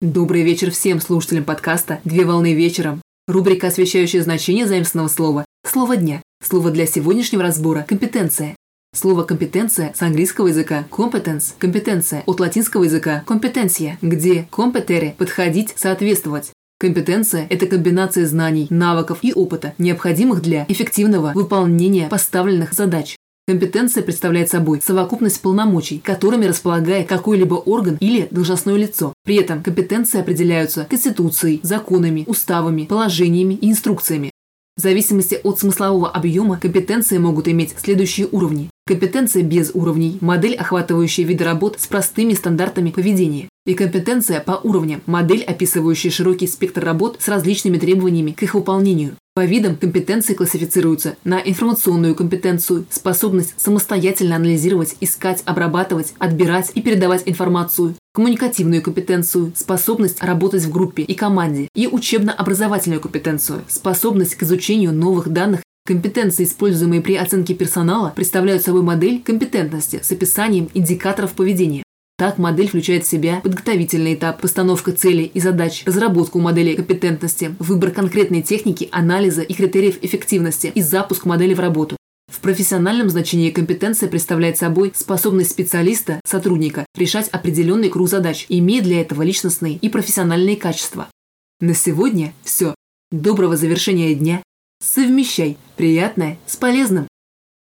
Добрый вечер всем слушателям подкаста «Две волны вечером». Рубрика, освещающая значение заимственного слова «Слово дня». Слово для сегодняшнего разбора – компетенция. Слово «компетенция» с английского языка competence – компетенция, от латинского языка компетенция, где competere – подходить, соответствовать. Компетенция – это комбинация знаний, навыков и опыта, необходимых для эффективного выполнения поставленных задач. Компетенция представляет собой совокупность полномочий, которыми располагает какой-либо орган или должностное лицо. При этом компетенции определяются Конституцией, законами, уставами, положениями и инструкциями. В зависимости от смыслового объема компетенции могут иметь следующие уровни. Компетенция без уровней – модель, охватывающая виды работ с простыми стандартами поведения. И компетенция по уровням – модель, описывающая широкий спектр работ с различными требованиями к их выполнению. По видам компетенции классифицируются на информационную компетенцию, способность самостоятельно анализировать, искать, обрабатывать, отбирать и передавать информацию, коммуникативную компетенцию, способность работать в группе и команде, и учебно-образовательную компетенцию, способность к изучению новых данных Компетенции, используемые при оценке персонала, представляют собой модель компетентности с описанием индикаторов поведения. Так, модель включает в себя подготовительный этап, постановка целей и задач, разработку модели компетентности, выбор конкретной техники, анализа и критериев эффективности и запуск модели в работу. В профессиональном значении компетенция представляет собой способность специалиста, сотрудника, решать определенный круг задач, имея для этого личностные и профессиональные качества. На сегодня все. Доброго завершения дня. Совмещай приятное с полезным.